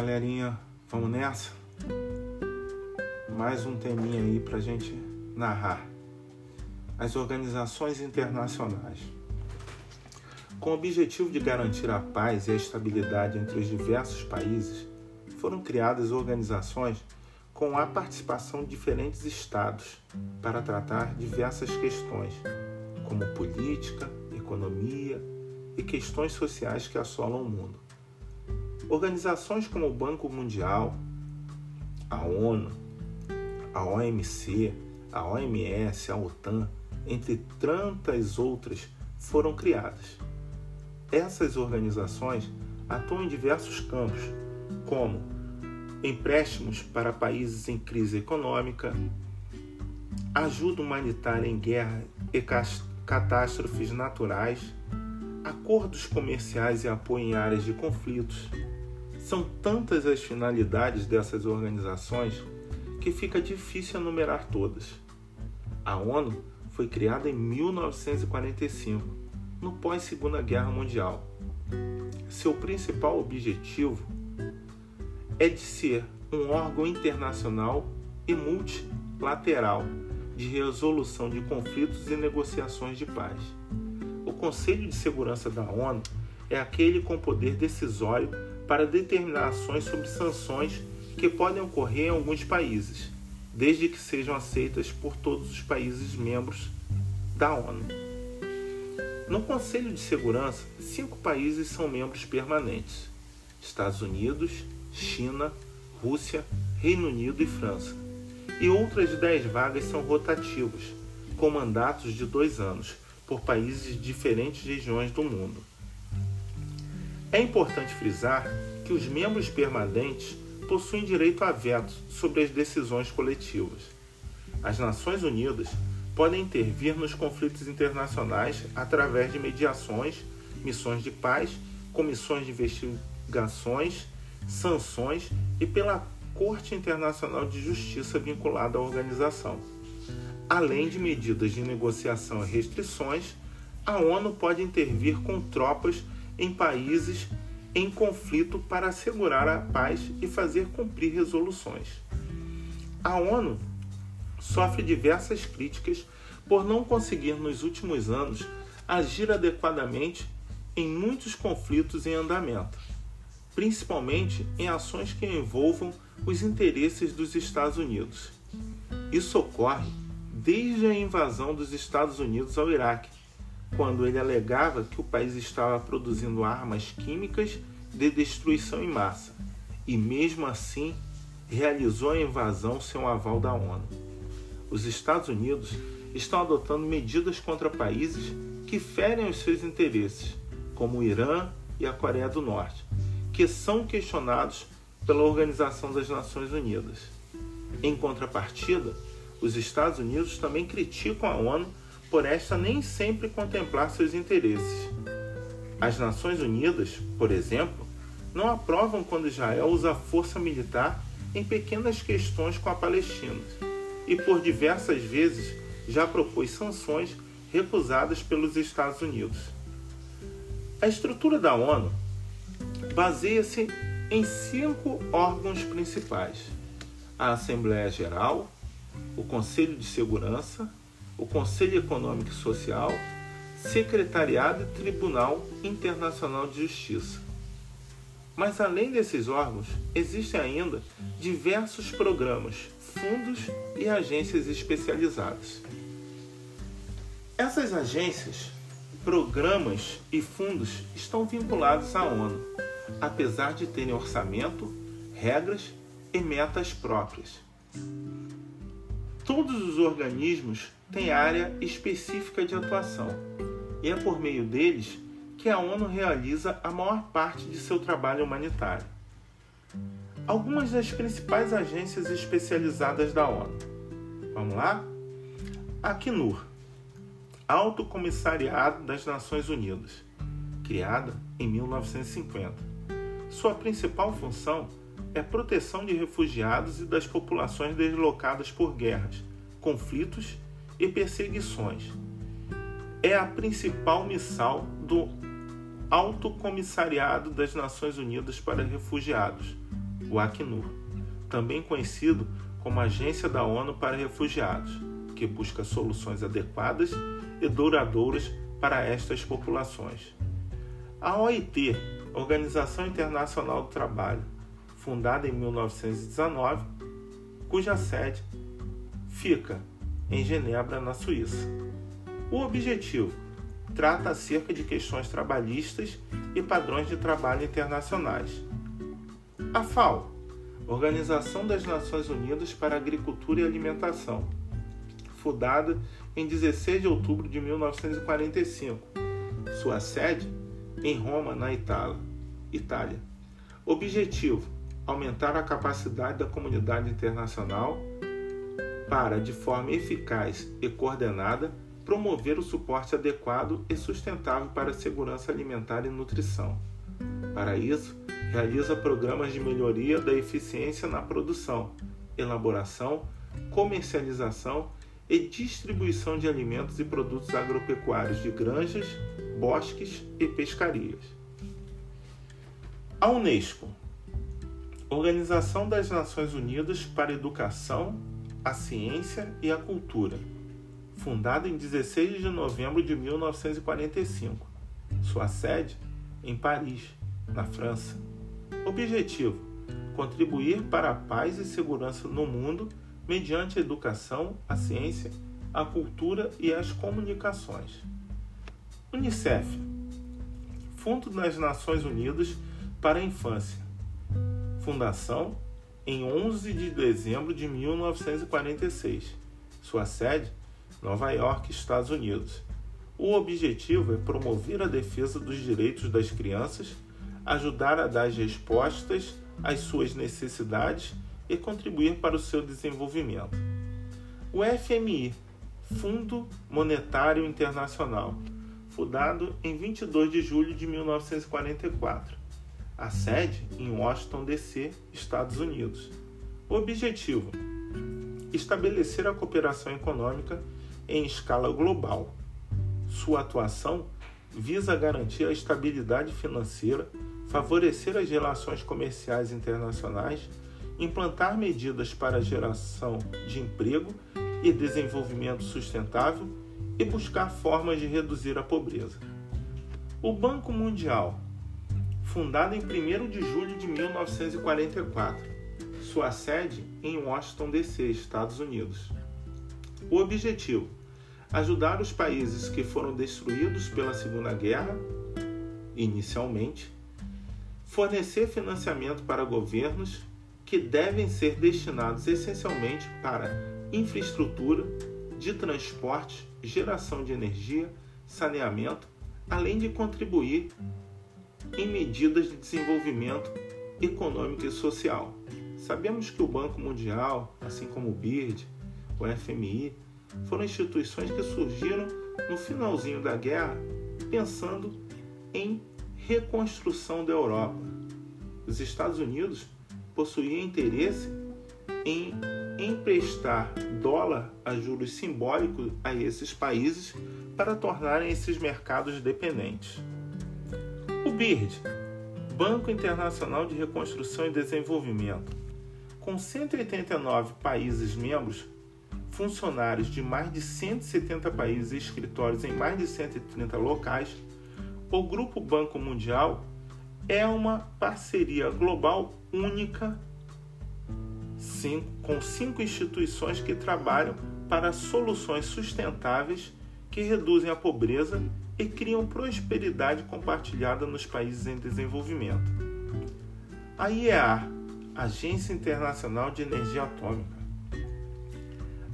galerinha, vamos nessa? Mais um teminha aí pra gente narrar. As organizações internacionais. Com o objetivo de garantir a paz e a estabilidade entre os diversos países, foram criadas organizações com a participação de diferentes estados para tratar diversas questões, como política, economia e questões sociais que assolam o mundo. Organizações como o Banco Mundial, a ONU, a OMC, a OMS, a OTAN, entre tantas outras, foram criadas. Essas organizações atuam em diversos campos, como empréstimos para países em crise econômica, ajuda humanitária em guerra e catástrofes naturais, acordos comerciais e apoio em áreas de conflitos, são tantas as finalidades dessas organizações que fica difícil enumerar todas. A ONU foi criada em 1945, no pós-Segunda Guerra Mundial. Seu principal objetivo é de ser um órgão internacional e multilateral de resolução de conflitos e negociações de paz. O Conselho de Segurança da ONU é aquele com poder decisório para determinar ações sobre sanções que podem ocorrer em alguns países, desde que sejam aceitas por todos os países membros da ONU. No Conselho de Segurança, cinco países são membros permanentes: Estados Unidos, China, Rússia, Reino Unido e França. E outras dez vagas são rotativas, com mandatos de dois anos, por países de diferentes regiões do mundo. É importante frisar que os membros permanentes possuem direito a veto sobre as decisões coletivas. As Nações Unidas podem intervir nos conflitos internacionais através de mediações, missões de paz, comissões de investigações, sanções e pela Corte Internacional de Justiça vinculada à organização. Além de medidas de negociação e restrições, a ONU pode intervir com tropas em países em conflito para assegurar a paz e fazer cumprir resoluções. A ONU sofre diversas críticas por não conseguir nos últimos anos agir adequadamente em muitos conflitos em andamento, principalmente em ações que envolvam os interesses dos Estados Unidos. Isso ocorre desde a invasão dos Estados Unidos ao Iraque, quando ele alegava que o país estava produzindo armas químicas de destruição em massa e, mesmo assim, realizou a invasão sem o aval da ONU. Os Estados Unidos estão adotando medidas contra países que ferem os seus interesses, como o Irã e a Coreia do Norte, que são questionados pela Organização das Nações Unidas. Em contrapartida, os Estados Unidos também criticam a ONU por esta nem sempre contemplar seus interesses. As Nações Unidas, por exemplo, não aprovam quando Israel usa força militar em pequenas questões com a Palestina e por diversas vezes já propôs sanções recusadas pelos Estados Unidos. A estrutura da ONU baseia-se em cinco órgãos principais: a Assembleia Geral, o Conselho de Segurança, o Conselho Econômico e Social, Secretariado e Tribunal Internacional de Justiça. Mas além desses órgãos, existem ainda diversos programas, fundos e agências especializadas. Essas agências, programas e fundos estão vinculados à ONU, apesar de terem orçamento, regras e metas próprias. Todos os organismos têm área específica de atuação, e é por meio deles que a ONU realiza a maior parte de seu trabalho humanitário. Algumas das principais agências especializadas da ONU. Vamos lá? Acnur, Alto Comissariado das Nações Unidas, criada em 1950. Sua principal função é proteção de refugiados e das populações deslocadas por guerras, conflitos e perseguições. É a principal missão do Alto Comissariado das Nações Unidas para Refugiados, o Acnur, também conhecido como Agência da ONU para Refugiados, que busca soluções adequadas e duradouras para estas populações. A OIT, Organização Internacional do Trabalho, fundada em 1919, cuja sede fica em Genebra, na Suíça. O objetivo trata acerca de questões trabalhistas e padrões de trabalho internacionais. A FAO, Organização das Nações Unidas para Agricultura e Alimentação, fundada em 16 de outubro de 1945. Sua sede em Roma, na Itália. Itália. Objetivo: aumentar a capacidade da comunidade internacional para, de forma eficaz e coordenada, promover o suporte adequado e sustentável para a segurança alimentar e nutrição. Para isso, realiza programas de melhoria da eficiência na produção, elaboração, comercialização e distribuição de alimentos e produtos agropecuários de granjas, bosques e pescarias. A Unesco, Organização das Nações Unidas para a Educação, a Ciência e a Cultura, fundada em 16 de novembro de 1945. Sua sede em Paris, na França. Objetivo: contribuir para a paz e segurança no mundo mediante a educação, a ciência, a cultura e as comunicações. Unicef Fundo das Nações Unidas para a Infância. Fundação em 11 de dezembro de 1946. Sua sede, Nova York, Estados Unidos. O objetivo é promover a defesa dos direitos das crianças, ajudar a dar respostas às suas necessidades e contribuir para o seu desenvolvimento. O FMI, Fundo Monetário Internacional, fundado em 22 de julho de 1944. A sede em Washington DC, Estados Unidos. Objetivo: estabelecer a cooperação econômica em escala global. Sua atuação visa garantir a estabilidade financeira, favorecer as relações comerciais internacionais implantar medidas para a geração de emprego e desenvolvimento sustentável e buscar formas de reduzir a pobreza. O Banco Mundial, fundado em 1 de julho de 1944, sua sede em Washington, D.C., Estados Unidos. O objetivo: ajudar os países que foram destruídos pela Segunda Guerra, inicialmente, fornecer financiamento para governos que devem ser destinados essencialmente para infraestrutura de transporte, geração de energia, saneamento, além de contribuir em medidas de desenvolvimento econômico e social. Sabemos que o Banco Mundial, assim como o BIRD, o FMI, foram instituições que surgiram no finalzinho da guerra pensando em reconstrução da Europa. Os Estados Unidos possuía interesse em emprestar dólar a juros simbólicos a esses países para tornarem esses mercados dependentes. BIRD, Banco Internacional de Reconstrução e Desenvolvimento, com 189 países membros, funcionários de mais de 170 países e escritórios em mais de 130 locais, o Grupo Banco Mundial é uma parceria global única com cinco instituições que trabalham para soluções sustentáveis que reduzem a pobreza e criam prosperidade compartilhada nos países em desenvolvimento. A IEA, Agência Internacional de Energia Atômica.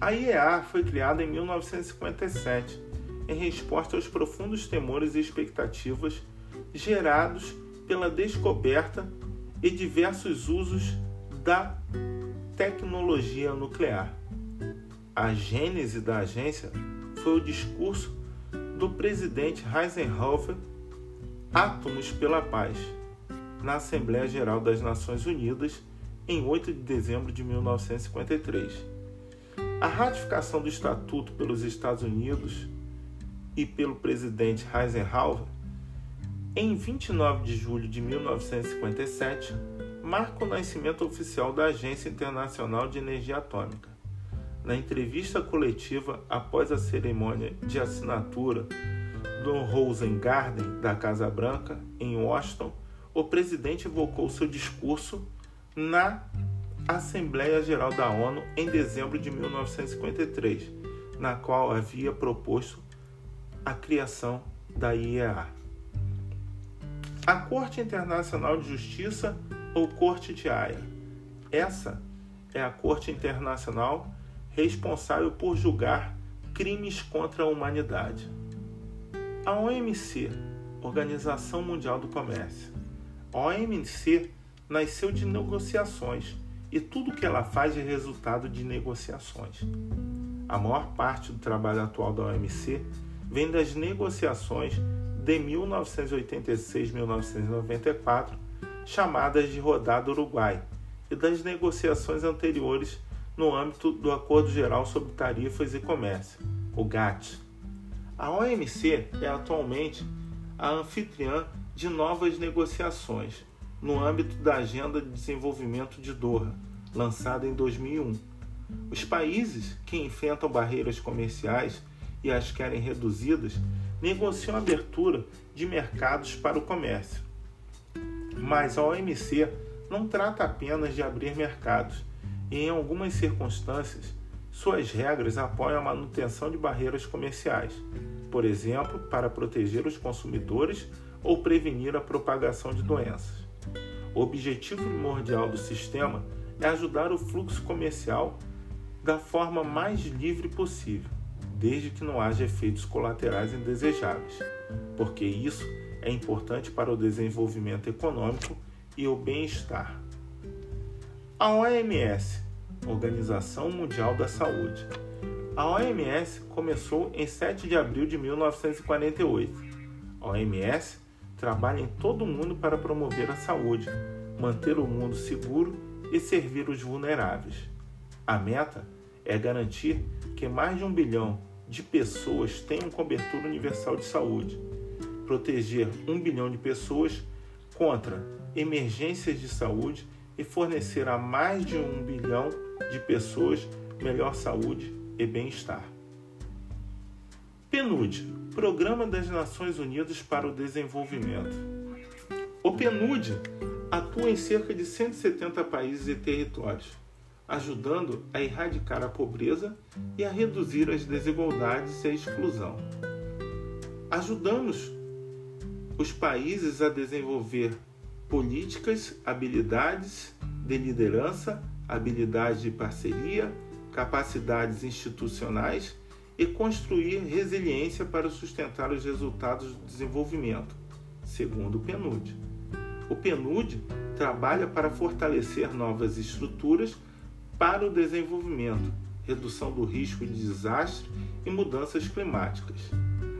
A IEA foi criada em 1957 em resposta aos profundos temores e expectativas gerados pela descoberta e diversos usos da tecnologia nuclear. A gênese da agência foi o discurso do presidente Eisenhower Átomos pela Paz, na Assembleia Geral das Nações Unidas em 8 de dezembro de 1953. A ratificação do Estatuto pelos Estados Unidos e pelo presidente Eisenhower em 29 de julho de 1957 marca o nascimento oficial da Agência Internacional de Energia Atômica. Na entrevista coletiva após a cerimônia de assinatura do Rosengarten da Casa Branca, em Washington, o presidente evocou seu discurso na Assembleia Geral da ONU em dezembro de 1953, na qual havia proposto a criação da IEA. A Corte Internacional de Justiça ou Corte de Haia. Essa é a Corte Internacional responsável por julgar crimes contra a humanidade. A OMC, Organização Mundial do Comércio. A OMC nasceu de negociações e tudo que ela faz é resultado de negociações. A maior parte do trabalho atual da OMC vem das negociações de 1986-1994, chamadas de Rodada Uruguai, e das negociações anteriores no âmbito do Acordo Geral sobre Tarifas e Comércio, o GATT. A OMC é atualmente a anfitriã de novas negociações no âmbito da Agenda de Desenvolvimento de Doha, lançada em 2001. Os países que enfrentam barreiras comerciais e as querem reduzidas negociam a abertura de mercados para o comércio. Mas a OMC não trata apenas de abrir mercados, em algumas circunstâncias, suas regras apoiam a manutenção de barreiras comerciais, por exemplo, para proteger os consumidores ou prevenir a propagação de doenças. O objetivo primordial do sistema é ajudar o fluxo comercial da forma mais livre possível, desde que não haja efeitos colaterais indesejáveis, porque isso é importante para o desenvolvimento econômico e o bem-estar. A OMS, Organização Mundial da Saúde. A OMS começou em 7 de abril de 1948. A OMS trabalha em todo o mundo para promover a saúde, manter o mundo seguro e servir os vulneráveis. A meta é garantir que mais de um bilhão de pessoas tenham cobertura universal de saúde, proteger um bilhão de pessoas contra emergências de saúde e fornecer a mais de um bilhão de pessoas melhor saúde e bem-estar. PNUD Programa das Nações Unidas para o Desenvolvimento. O PNUD atua em cerca de 170 países e territórios, ajudando a erradicar a pobreza e a reduzir as desigualdades e a exclusão. Ajudamos os países a desenvolver políticas, habilidades de liderança, habilidades de parceria, capacidades institucionais e construir resiliência para sustentar os resultados do desenvolvimento, segundo o PNUD. O PNUD trabalha para fortalecer novas estruturas para o desenvolvimento, redução do risco de desastre e mudanças climáticas.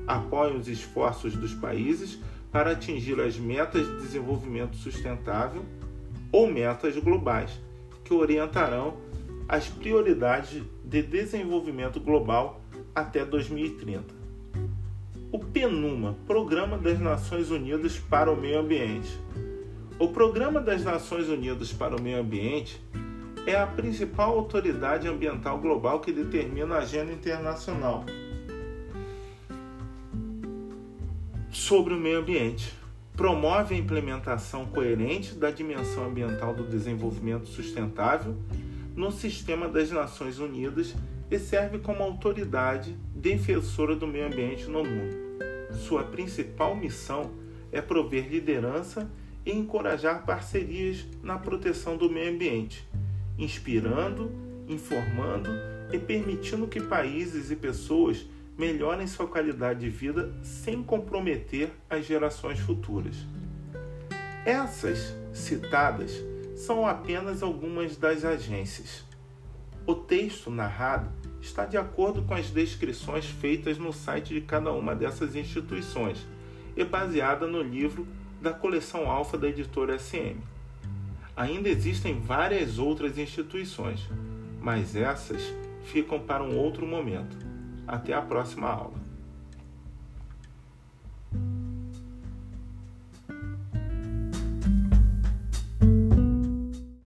Apoia os esforços dos países para atingir as metas de desenvolvimento sustentável ou metas globais, que orientarão as prioridades de desenvolvimento global até 2030. O PNUMA, Programa das Nações Unidas para o Meio Ambiente. O Programa das Nações Unidas para o Meio Ambiente é a principal autoridade ambiental global que determina a agenda internacional sobre o meio ambiente. Promove a implementação coerente da dimensão ambiental do desenvolvimento sustentável no sistema das Nações Unidas e serve como autoridade defensora do meio ambiente no mundo. Sua principal missão é prover liderança e encorajar parcerias na proteção do meio ambiente, inspirando, informando e permitindo que países e pessoas melhorem sua qualidade de vida sem comprometer as gerações futuras. Essas citadas são apenas algumas das agências. O texto narrado está de acordo com as descrições feitas no site de cada uma dessas instituições e baseada no livro da coleção Alfa da editora SM. Ainda existem várias outras instituições, mas essas ficam para um outro momento. Até a próxima aula.